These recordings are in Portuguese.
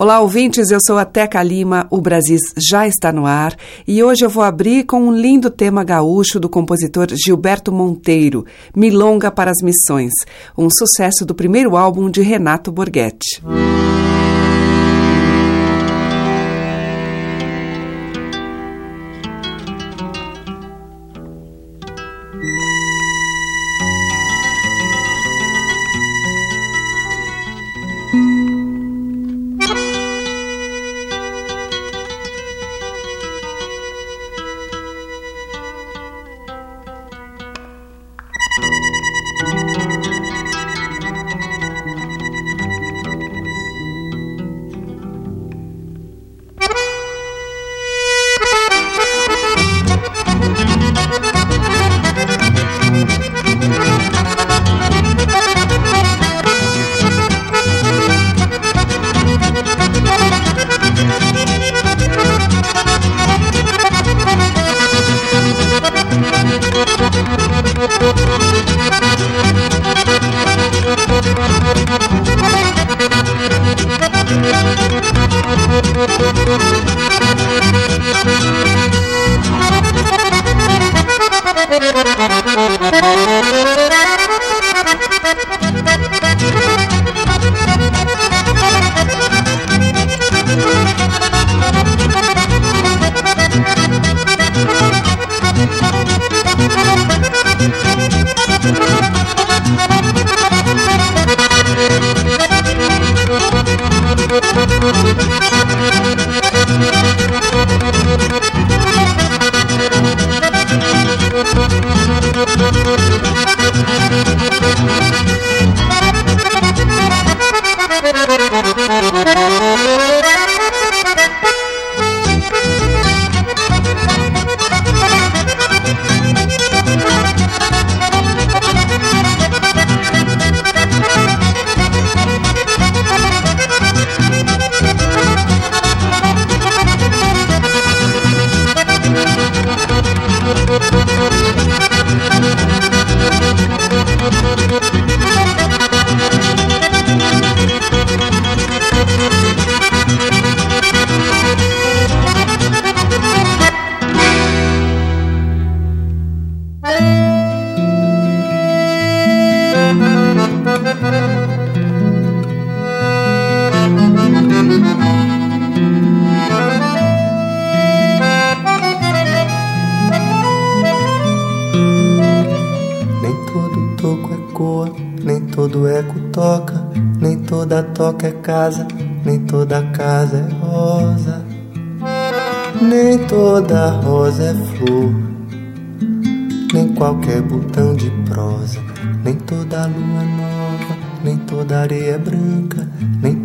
Olá, ouvintes, eu sou a Teca Lima, o Brasis já está no ar e hoje eu vou abrir com um lindo tema gaúcho do compositor Gilberto Monteiro, Milonga para as Missões, um sucesso do primeiro álbum de Renato Borghetti.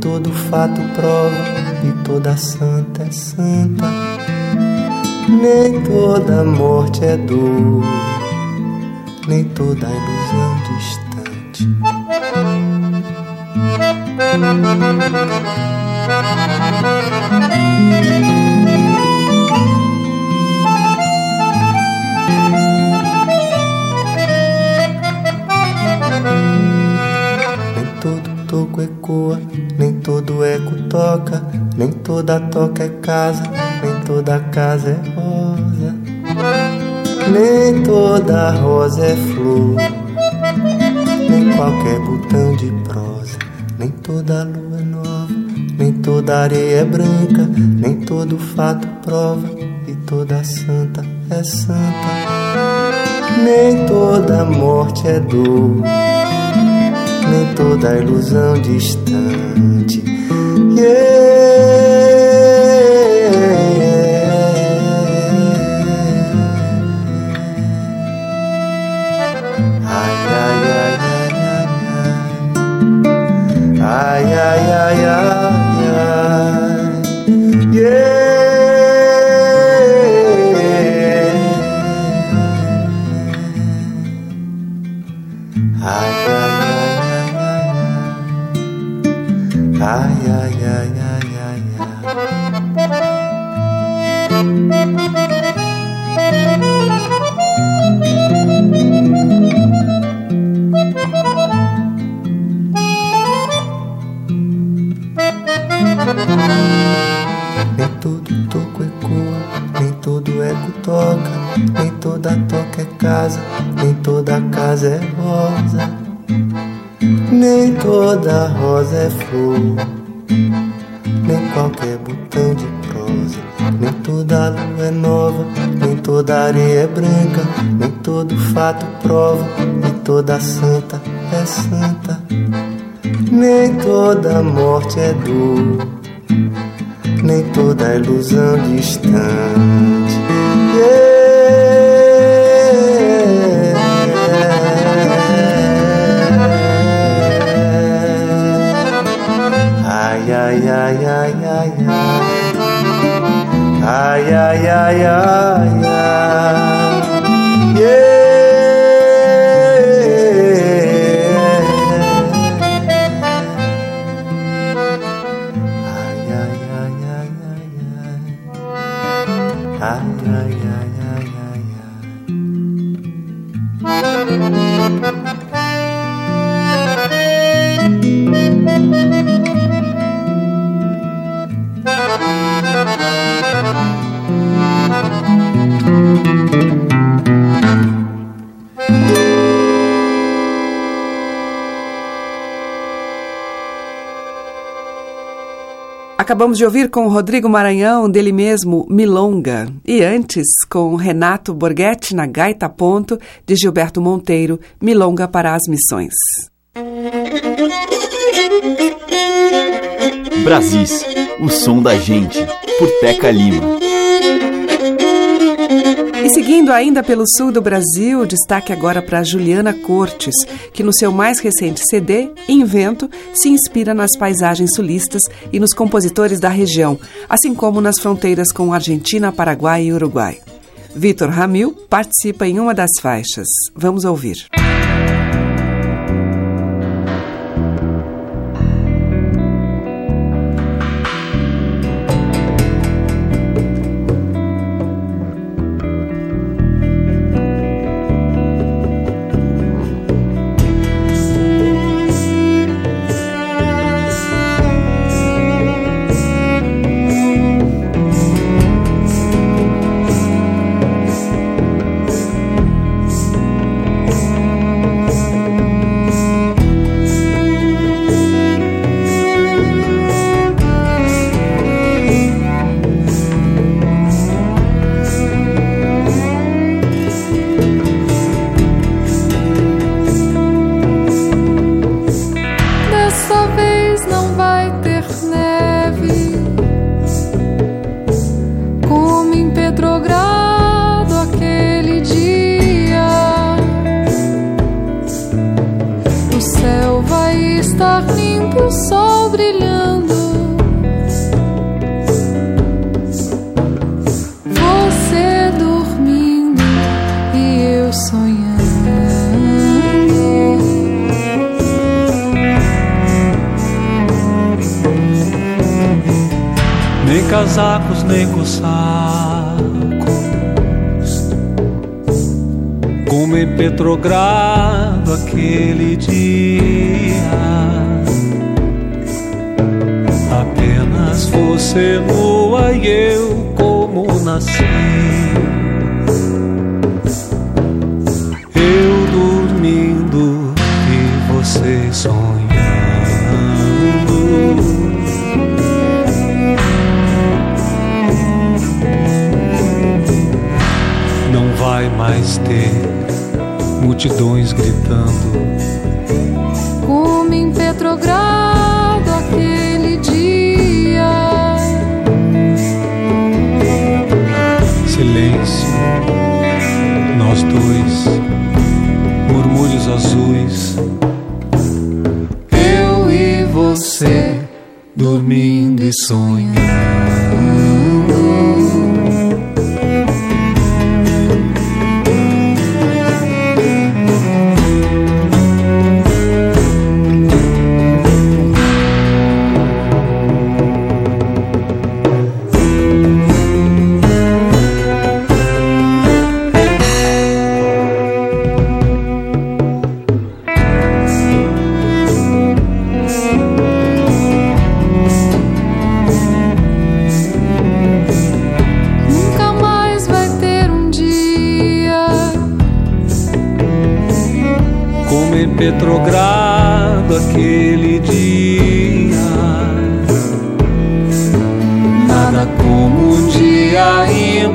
Todo fato prova, e toda santa é santa, nem toda morte é dor, nem toda ilusão distante. Nem ecoa, nem todo eco toca, nem toda toca é casa, nem toda casa é rosa, nem toda rosa é flor, nem qualquer botão de prosa nem toda lua é nova, nem toda areia é branca, nem todo fato prova, e toda santa é santa. Nem toda morte é dor, toda ilusão distante. Yeah. Nem todo toco ecoa, nem todo eco toca, nem toda toca é casa, nem toda casa é rosa, nem toda rosa é flor, nem qualquer botão de prosa, nem toda lua é nova, nem toda areia é branca, nem todo fato prova, nem toda santa é santa, nem toda morte é dor nem toda ilusão distante. Yeah. Ai, ai, ai, ai, ai, ai. Ai, ai, ai, ai, ai. Acabamos de ouvir com Rodrigo Maranhão, dele mesmo, Milonga. E antes, com Renato Borghetti na Gaita Ponto, de Gilberto Monteiro, Milonga para as Missões. Brasis, o som da gente, por Teca Lima. E seguindo ainda pelo sul do Brasil, destaque agora para Juliana Cortes, que no seu mais recente CD, Invento, se inspira nas paisagens sulistas e nos compositores da região, assim como nas fronteiras com Argentina, Paraguai e Uruguai. Vitor Ramil participa em uma das faixas. Vamos ouvir. Dessa nem casacos, nem cossacos, como em Petrogrado aquele dia. Apenas você nua e eu como nasci. Eu dormindo e você sonhando. Vai mais ter multidões gritando. Como em Petrogrado aquele dia. Silêncio, nós dois, murmúrios azuis. Eu e você, dormindo e sonhando.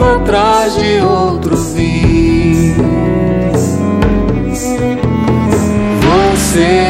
Indo atrás de outro vinho. Você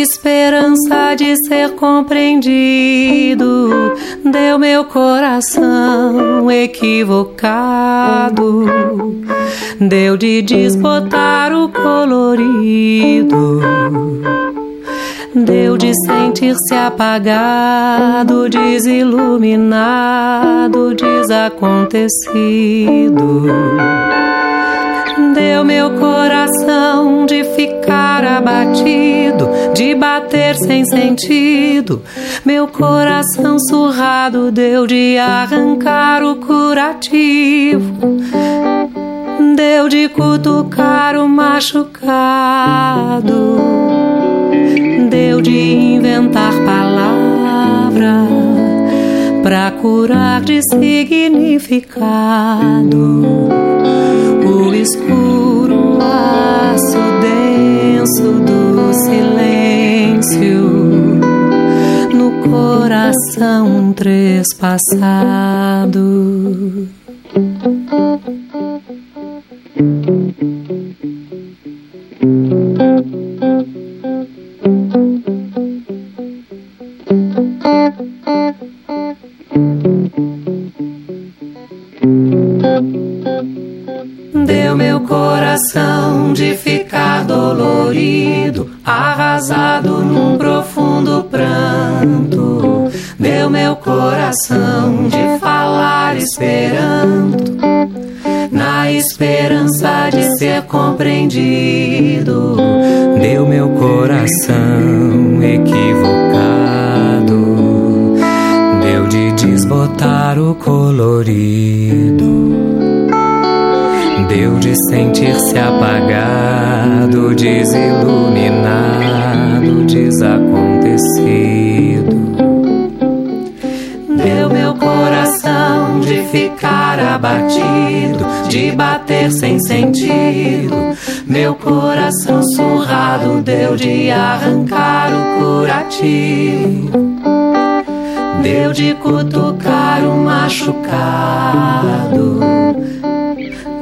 Esperança de ser compreendido. Deu meu coração equivocado, deu de desbotar o colorido. Deu de sentir-se apagado, desiluminado, desacontecido. Deu meu coração de ficar abatido, de bater sem sentido. Meu coração surrado deu de arrancar o curativo. Deu de cutucar o machucado deu de inventar palavra pra curar de significado o escuro laço denso do silêncio no coração trespassado.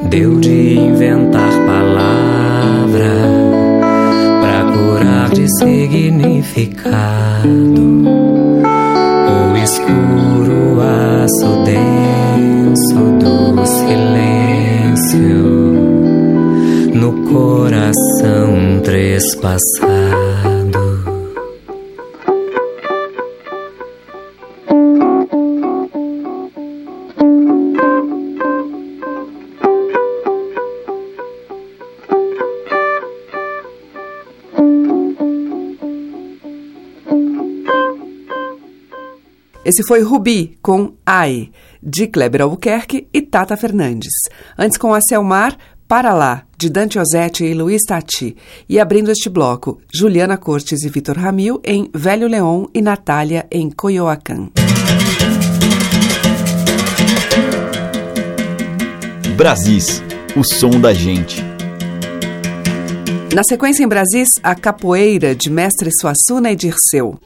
Deu de inventar palavra pra curar de significado o escuro aço denso do silêncio no coração trespassado. Esse foi Rubi com Ai, de Kleber Albuquerque e Tata Fernandes. Antes com a Selmar, Para Lá, de Dante Ozzetti e Luiz Tati. E abrindo este bloco, Juliana Cortes e Vitor Ramil em Velho Leão e Natália em Coyoacán. Brasis, o som da gente. Na sequência em Brasis, a Capoeira, de Mestre Suassuna e Dirceu.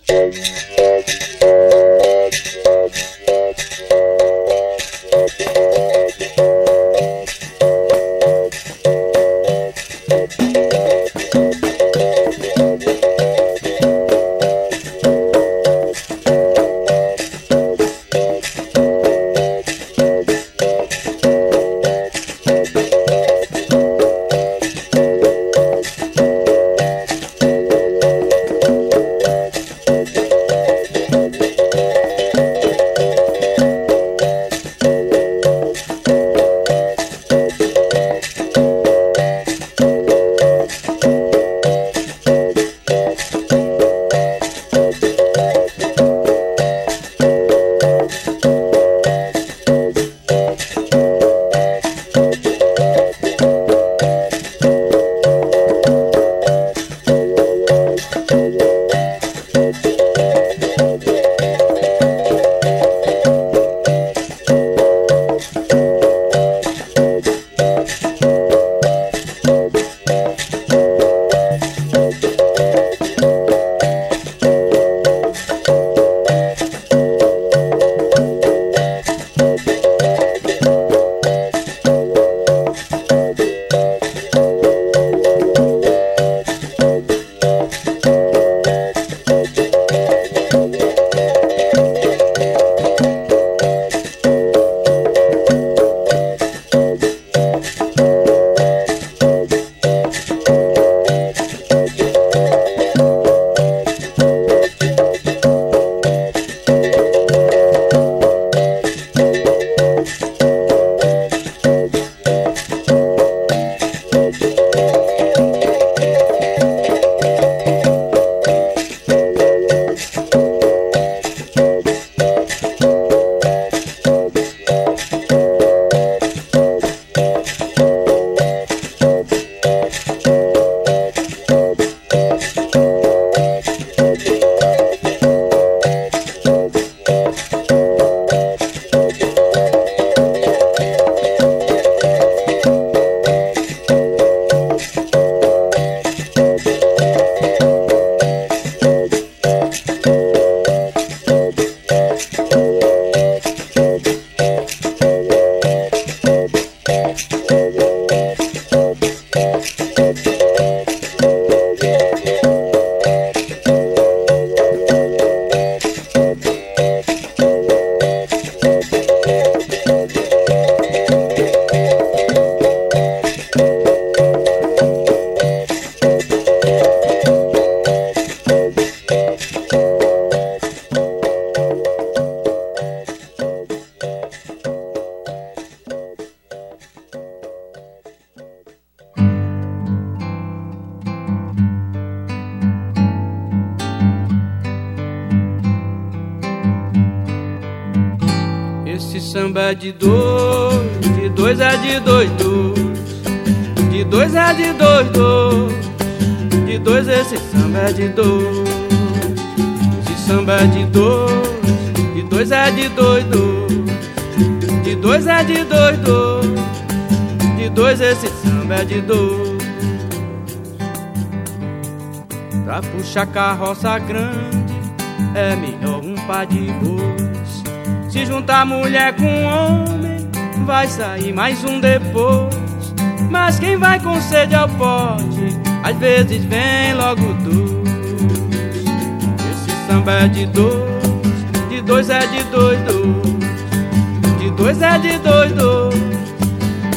Pra puxar carroça grande é melhor um par de bois. Se juntar mulher com homem, vai sair mais um depois. Mas quem vai com sede ao pote, às vezes vem logo dois. Esse samba é de dois, de dois é de dois, dois. De dois é de dois, dois.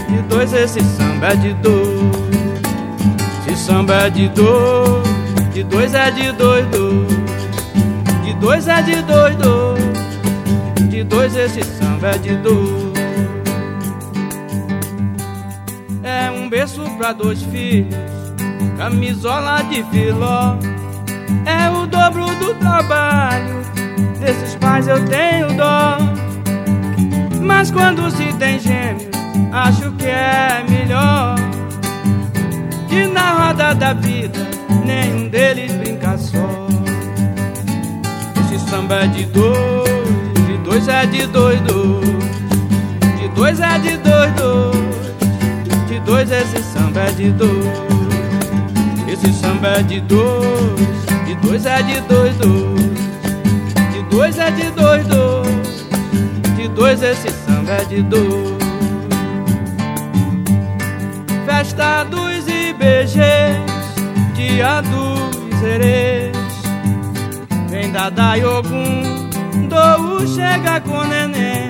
De dois esse samba é de dois. Esse samba é de dois. De dois é de dois. De dois é de dois. De dois esse samba é de dois. É um berço pra dois filhos, camisola de filó. É o dobro do trabalho, desses pais eu tenho dó. Mas quando se tem gêmeos, acho que é melhor. Que na roda da vida nenhum deles brinca só. Esse samba é de dois, de dois é de dois, dois. De dois é de dois, dois. De dois esse samba é de dois. Esse samba é de dois, de dois é de dois, dois. De dois é de dois, dois. De dois esse samba é de dois. Festa dos IBGs dia dos erês Vem da Yogum, Dou chega com neném.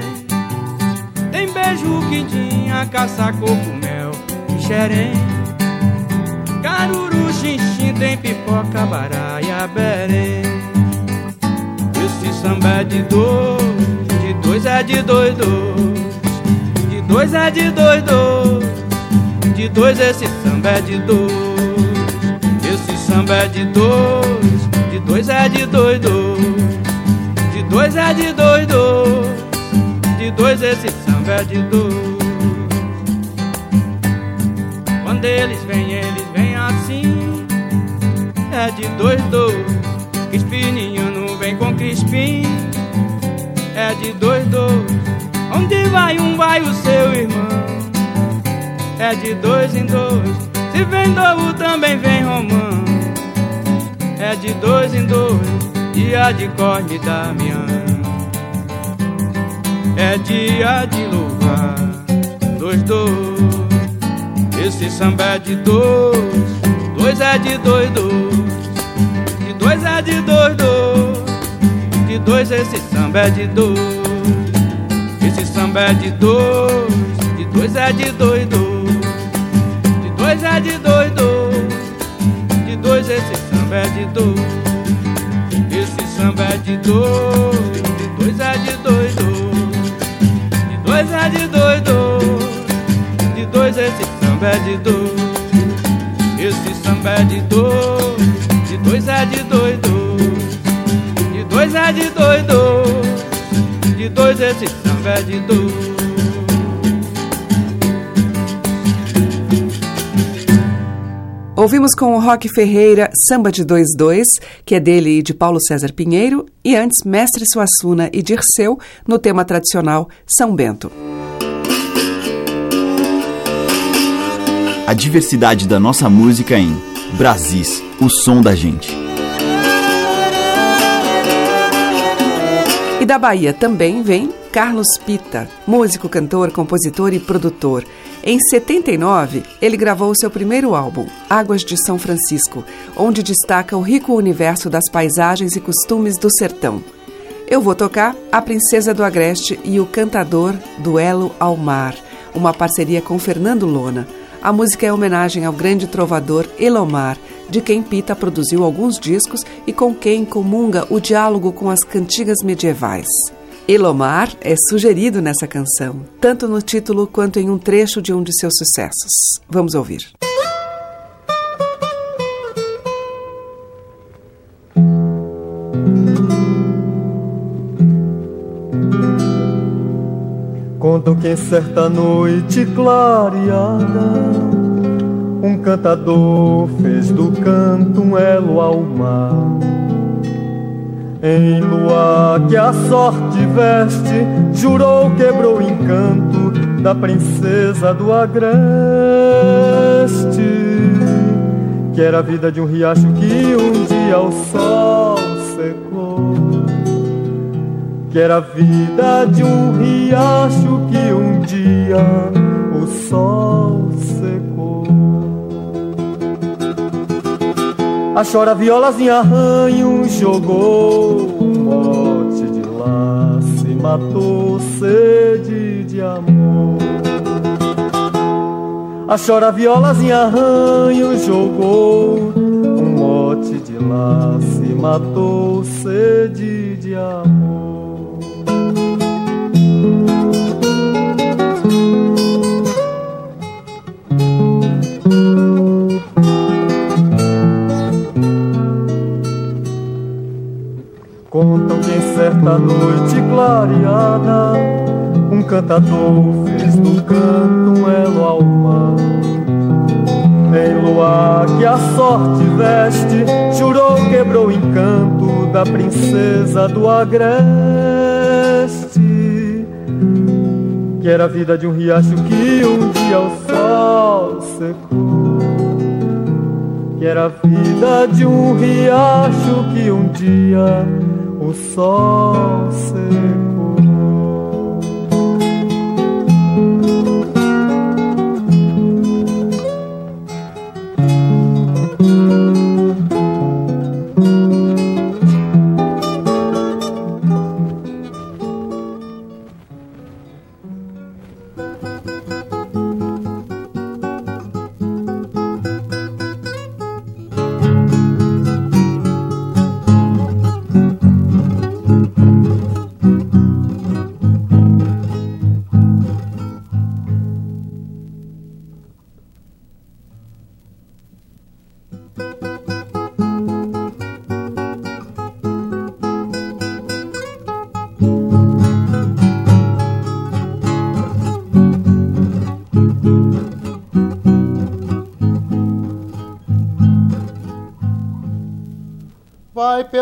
Tem beijo, quintinha, caça, coco, mel e xerém. Caruru, xinxim, tem pipoca, baraia, berê Esse samba é de dois, de dois é de dois, dois. De dois é de dois, dois. De dois esse samba é de dois samba é de dois, de dois é de dois, dois. De dois é de dois, dois. De dois esse samba é de dois. Quando eles vêm, eles vêm assim. É de dois, dois. Crispininho não vem com crispim. É de dois, dois. Onde vai um, vai o seu irmão. É de dois em dois. Se vem dovo, também vem romão é de dois em dois e a de corne da minha é dia de louvar dois dois. Esse samba é de dois dois é de dois dois. De dois é de dois dois. De dois esse samba é de dois. Esse samba é de dois de dois é de dois dois. De dois é de dois dois. De dois esse samba é de dois. Esse samba é de dois. De dois é de dois. De dois é de dois. De dois esse samba é de dois. Esse samba é de dois. De dois é de dois. De dois é de dois. De dois esse samba é de dois. Ouvimos com o Roque Ferreira Samba de 22, que é dele e de Paulo César Pinheiro, e antes Mestre Suassuna e Dirceu no tema tradicional São Bento. A diversidade da nossa música em Brasis, o som da gente. E da Bahia também vem Carlos Pita, músico, cantor, compositor e produtor. Em 79, ele gravou seu primeiro álbum, Águas de São Francisco, onde destaca o rico universo das paisagens e costumes do sertão. Eu vou tocar A Princesa do Agreste e o Cantador Duelo ao Mar, uma parceria com Fernando Lona. A música é homenagem ao grande trovador Elomar, de quem Pita produziu alguns discos e com quem comunga o diálogo com as cantigas medievais. Elomar é sugerido nessa canção, tanto no título quanto em um trecho de um de seus sucessos. Vamos ouvir. Contam que em certa noite clareada um cantador fez do canto um elo ao mar. Em lua que a sorte veste, jurou, quebrou o encanto da princesa do agreste. Que era a vida de um riacho que um dia o sol secou. Que era a vida de um riacho que um dia o sol secou. A chora violas em arranho jogou um bote de laço matou sede de amor. A chora violas em arranho jogou um mote de laço matou sede de amor. Clareada Um cantador fez do canto um elo ao mar Em luar que a sorte veste Jurou, quebrou o encanto da princesa do agreste Que era a vida de um riacho que um dia o sol secou que era a vida de um riacho que um dia o sol secou. Vai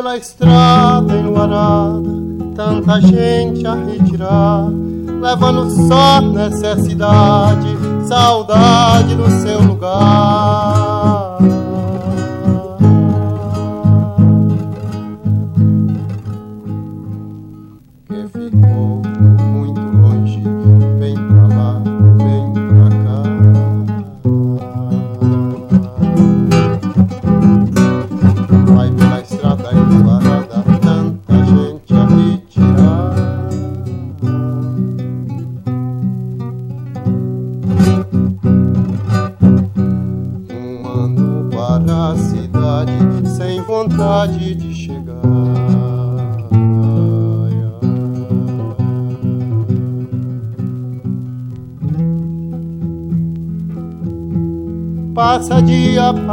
pela estrada enluarada, tanta gente a retirar, levando só necessidade, saudade do seu lugar.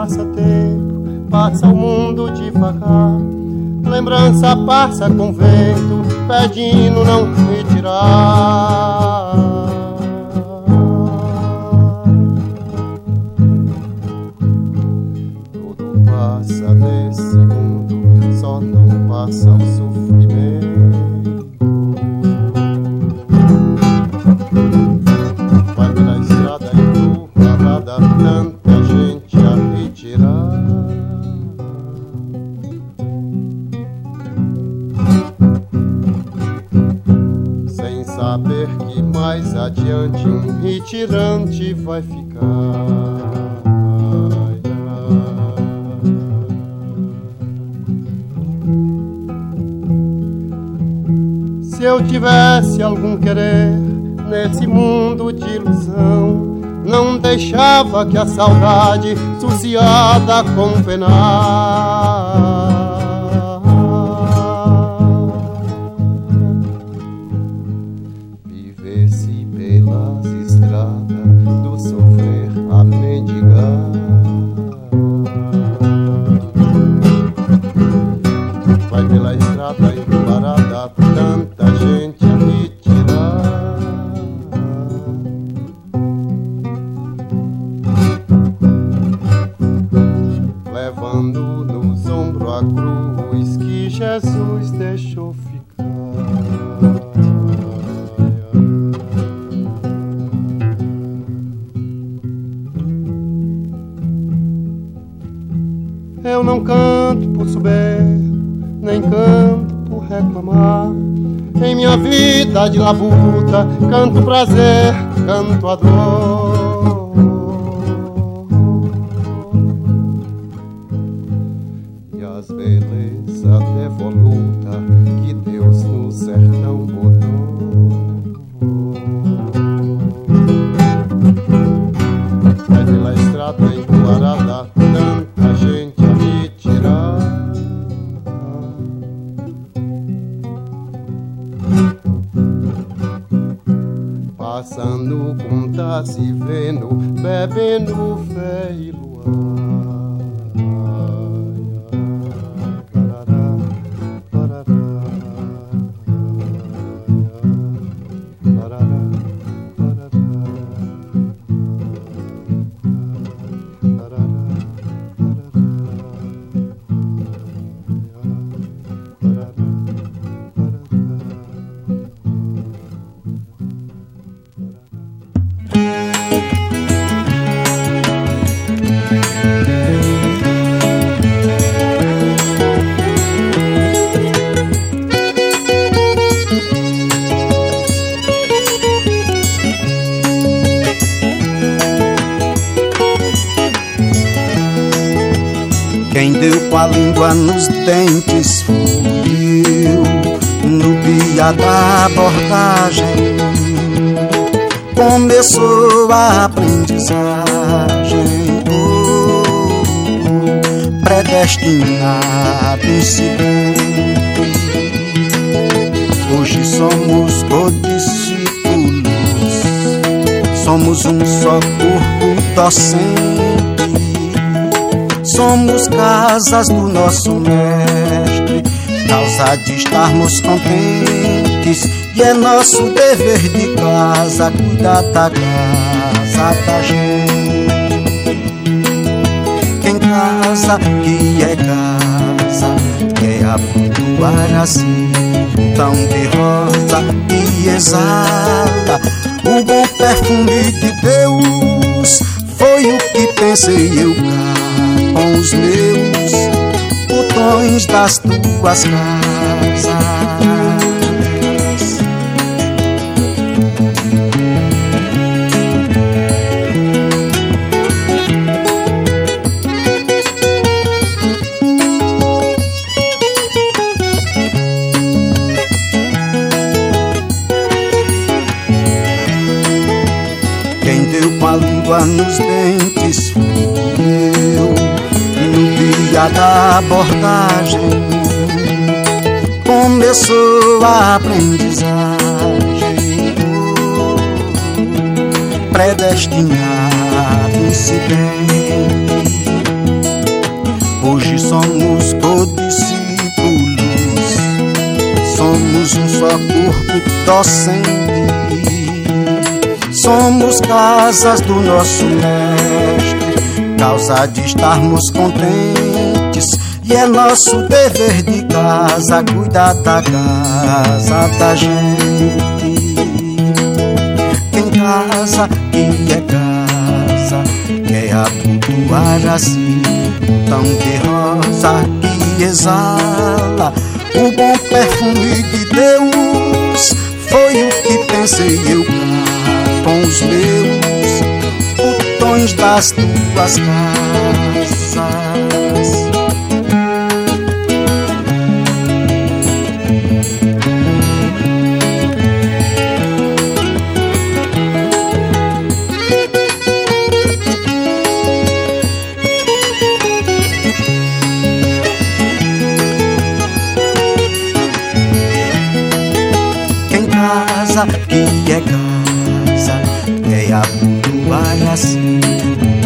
Passa tempo, passa o mundo devagar. Lembrança passa com vento, pedindo não retirar. Não deixava que a saudade suciada com penar. Canto prazer, canto a dor. Com a língua nos dentes fui eu No dia da abordagem. Começou a aprendizagem. Oh, Predestinado incidente Hoje somos codiscípulos. Somos um só corpo docente Somos casas do nosso mestre, causa de estarmos contentes. E é nosso dever de casa cuidar da casa da gente. Quem casa que é casa, quer abotoar assim, tão de rosa e exala o bom perfume de Deus. Foi o que pensei eu cá com os meus botões das tuas casas. Quem deu com a língua nos dentes da abordagem. Começou a aprendizagem. Predestinado incidente hoje somos codiscípulos somos um só corpo docente. Somos casas do nosso mestre. Causa de estarmos contentes e é nosso dever de casa cuidar da casa da gente. Quem casa que é casa quer abotoar assim, tão de rosa que exala o bom perfume de Deus. Foi o que pensei eu com os meus botões das tuas casas.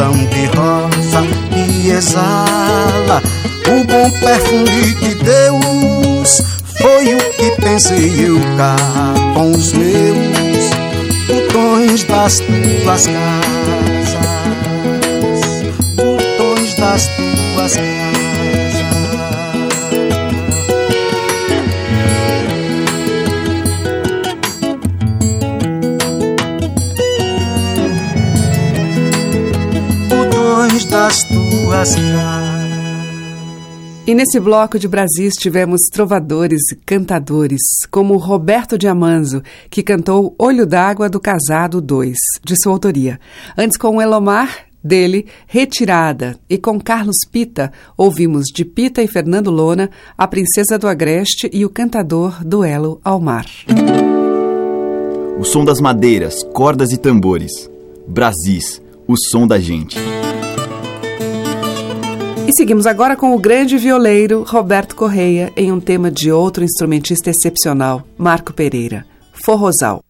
Tão de rosa e exala o bom perfume de Deus. Foi o que pensei eu cá com os meus botões das tuas casas, E nesse bloco de Brasis tivemos trovadores e cantadores, como Roberto Diamanzo, que cantou Olho d'Água do Casado 2, de sua autoria. Antes com Elomar, dele, Retirada, e com Carlos Pita, ouvimos de Pita e Fernando Lona, A Princesa do Agreste e o cantador Duelo ao Mar. O som das madeiras, cordas e tambores. Brasis, o som da gente. E seguimos agora com o grande violeiro Roberto Correia em um tema de outro instrumentista excepcional, Marco Pereira, Forrosal.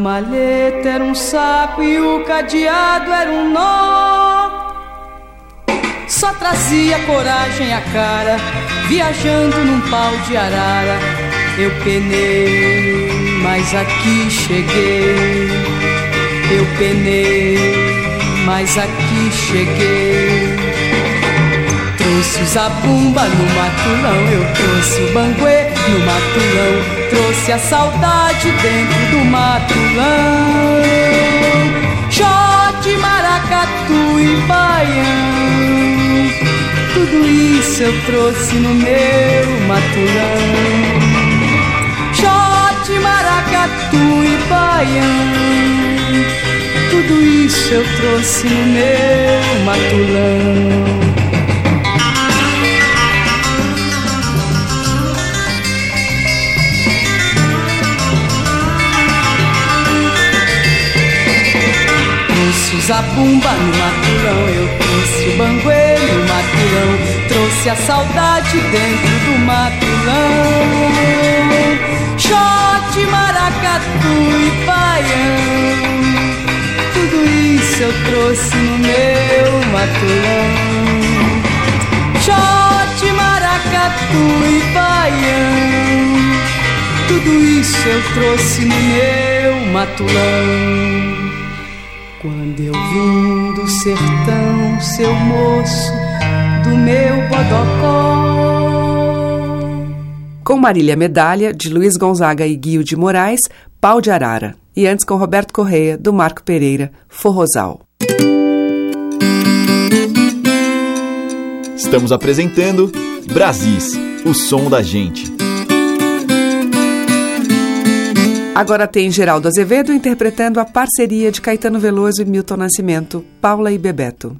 Malheta era um saco e o cadeado era um nó. Só trazia coragem à cara, viajando num pau de arara. Eu penei, mas aqui cheguei. Eu penei, mas aqui cheguei. Trouxe o zabumba no matulão, eu trouxe o banguê no matulão, trouxe a saudade dentro do matulão. Xote, maracatu e baião, tudo isso eu trouxe no meu matulão. Xote, maracatu e baião, tudo isso eu trouxe no meu matulão. Zabumba no matulão, eu trouxe o banguê no matulão, trouxe a saudade dentro do matulão. Xote, maracatu e baião, tudo isso eu trouxe no meu matulão. Xote, maracatu e baião, tudo isso eu trouxe no meu matulão. Quando eu vim do sertão, seu moço, do meu bodocó. Com Marília Medalha, de Luiz Gonzaga e Guio de Moraes, Pau de Arara. E antes com Roberto Correia, do Marco Pereira, Forrosal. Estamos apresentando Brasis, o som da gente. Agora tem Geraldo Azevedo interpretando a parceria de Caetano Veloso e Milton Nascimento, Paula e Bebeto.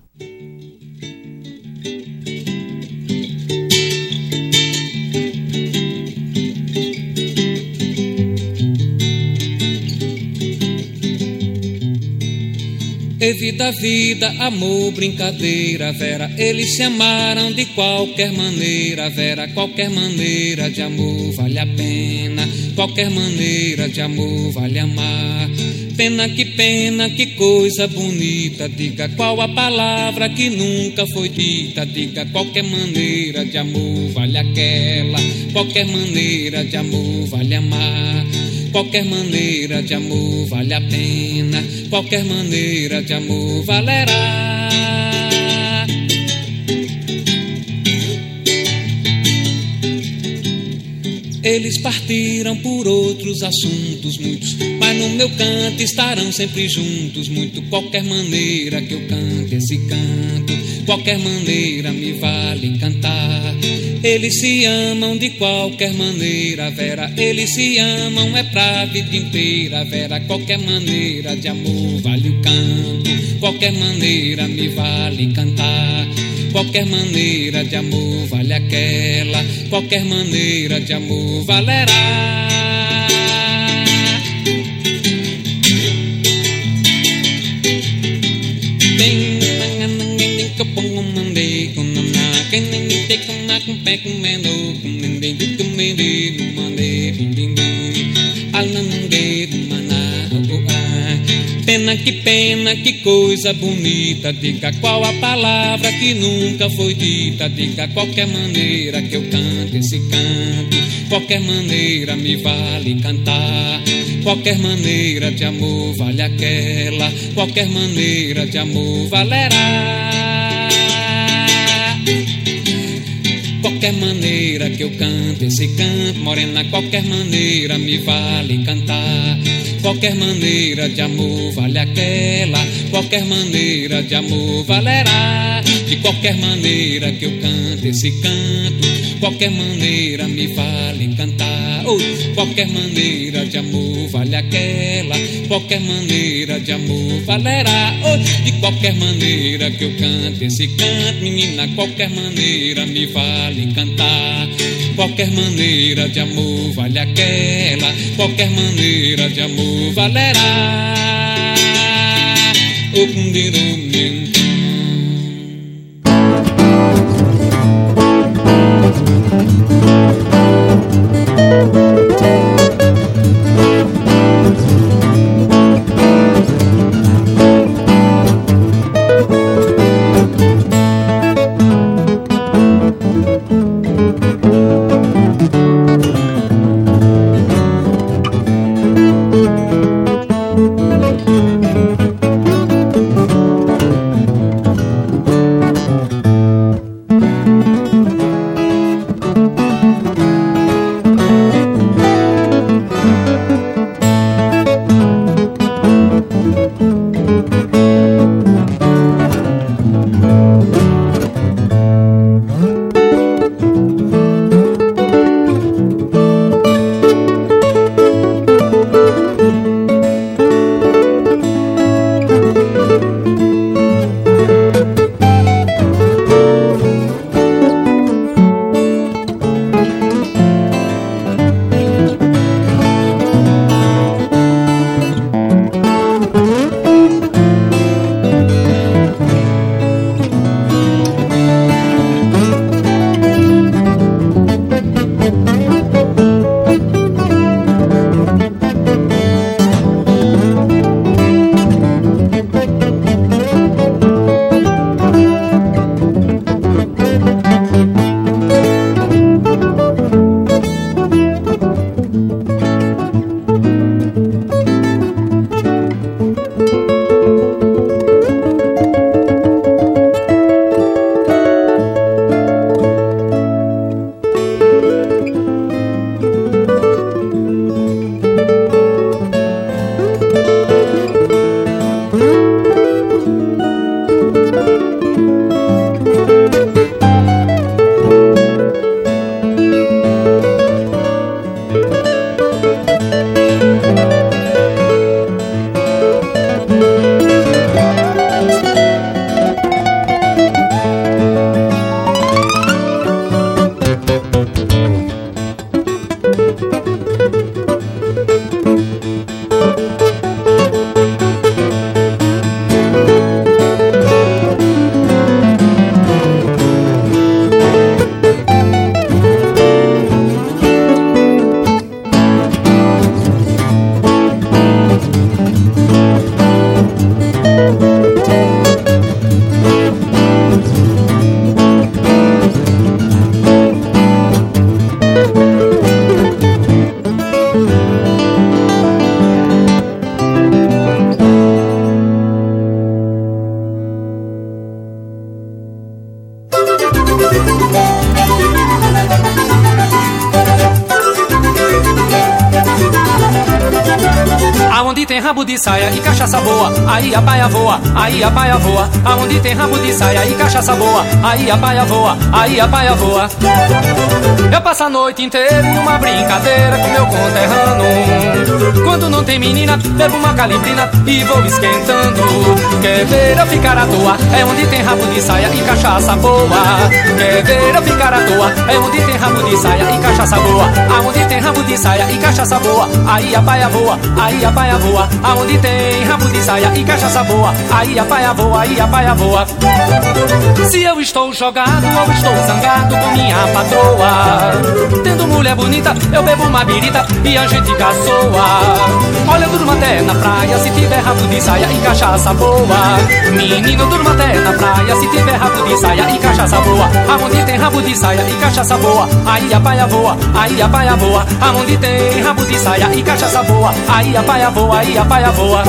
Evita vida, amor, brincadeira, Vera. Eles se amaram de qualquer maneira, Vera. Qualquer maneira de amor vale a pena. Qualquer maneira de amor vale amar. Pena que pena, que coisa bonita. Diga qual a palavra que nunca foi dita. Diga qualquer maneira de amor vale aquela. Qualquer maneira de amor vale amar. Qualquer maneira de amor vale a pena, qualquer maneira de amor valerá. Eles partiram por outros assuntos muitos, mas no meu canto estarão sempre juntos. Muito qualquer maneira que eu cante esse canto, qualquer maneira me vale cantar. Eles se amam de qualquer maneira, Vera. Eles se amam é pra vida inteira, Vera. Qualquer maneira de amor vale o canto, qualquer maneira me vale cantar. Qualquer maneira de amor vale aquela, qualquer maneira de amor valerá. Pena que pena, que coisa bonita. Diga qual a palavra que nunca foi dita. Diga qualquer maneira que eu cante esse canto. Qualquer maneira me vale cantar. Qualquer maneira de amor vale aquela. Qualquer maneira de amor valerá. Qualquer maneira que eu cante esse canto, morena, qualquer maneira me vale cantar. Qualquer maneira de amor vale aquela, qualquer maneira de amor valerá. De qualquer maneira que eu cante esse canto, qualquer maneira me vale cantar. Oh, qualquer maneira de amor vale aquela, qualquer maneira de amor valerá. Oh, de qualquer maneira que eu cante esse canto, menina, qualquer maneira me vale cantar. Qualquer maneira de amor vale aquela, qualquer maneira de amor valerá. O de saia e cachaça boa, aí a baia voa, aí a baia voa. Aonde tem rabo de saia e cachaça boa, aí a baia voa, aí a baia voa. Eu passo a noite inteira numa brincadeira com meu conterrâneo. Quando não tem menina, bebo uma calibrina e vou esquentando. Quer ver eu ficar à toa? É onde tem rabo de saia e cachaça boa. Quer ver eu ficar à toa? É onde tem rabo de saia e cachaça boa. Aonde tem rabo de saia e cachaça boa, aí a baia voa, aí a baia voa. Aonde tem rabo de saia e cachaça boa, aí a baia voa, aí a baia voa. Se eu estou jogado ou estou zangado com minha patroa. Tendo mulher bonita, eu bebo uma birita e a gente caçoa. Olha, durma até na praia se tiver rabo de saia e cachaça boa. Menino, durma até na praia se tiver rabo de saia e cachaça boa. Aonde tem rabo de saia e cachaça boa, aí a baia voa, aí a baia voa. Aonde tem rabo de saia e cachaça boa, aí a baia voa, aí a baia voa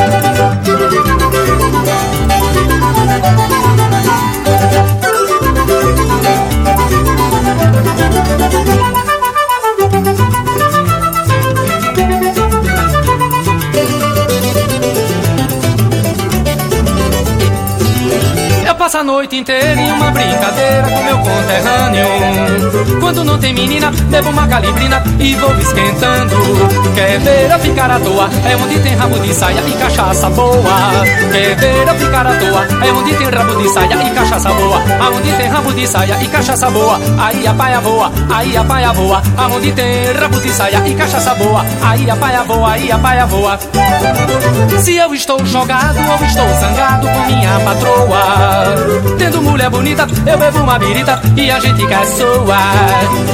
Eu passo a noite inteira em uma brincadeira com meu conterrâneo. Quando não tem menina, bebo uma calibrina e vou esquentando. Quer ver eu ficar à toa? É onde tem rabo de saia e cachaça boa. Quer ver eu ficar à toa? É onde tem rabo de saia e cachaça boa. Aonde tem rabo de saia e cachaça boa, aí a paia voa, aí a paia voa. Aonde tem rabo de saia e cachaça boa, aí a paia voa, aí a paia voa. Se eu estou jogado ou estou zangado com minha patroa. Tendo mulher bonita, eu bebo uma birita e a gente quer soar.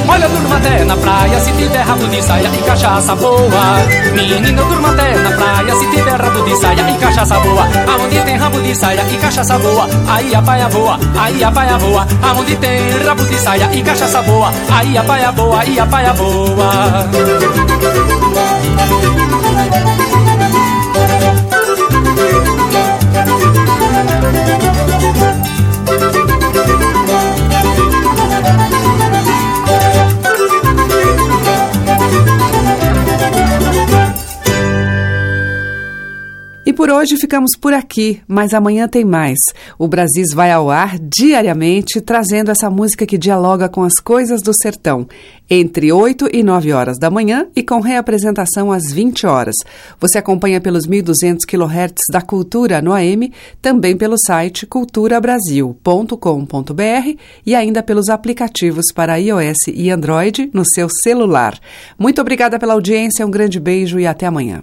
Olha, durma até na praia se tiver rabo de saia e cachaça boa. Menina, durma até na praia se tiver rabo de saia e cachaça boa. Aonde tem rabo de saia e cachaça boa, aí a paia voa, aí a paia voa. Aonde tem rabo de saia e cachaça boa, aí a paia boa, aí a paia boa. Por hoje ficamos por aqui, mas amanhã tem mais. O Brasis vai ao ar diariamente, trazendo essa música que dialoga com as coisas do sertão, entre 8 e 9 horas da manhã e com reapresentação às 20 horas. Você acompanha pelos 1.200 kHz da Cultura no AM, também pelo site culturabrasil.com.br e ainda pelos aplicativos para iOS e Android no seu celular. Muito obrigada pela audiência, um grande beijo e até amanhã.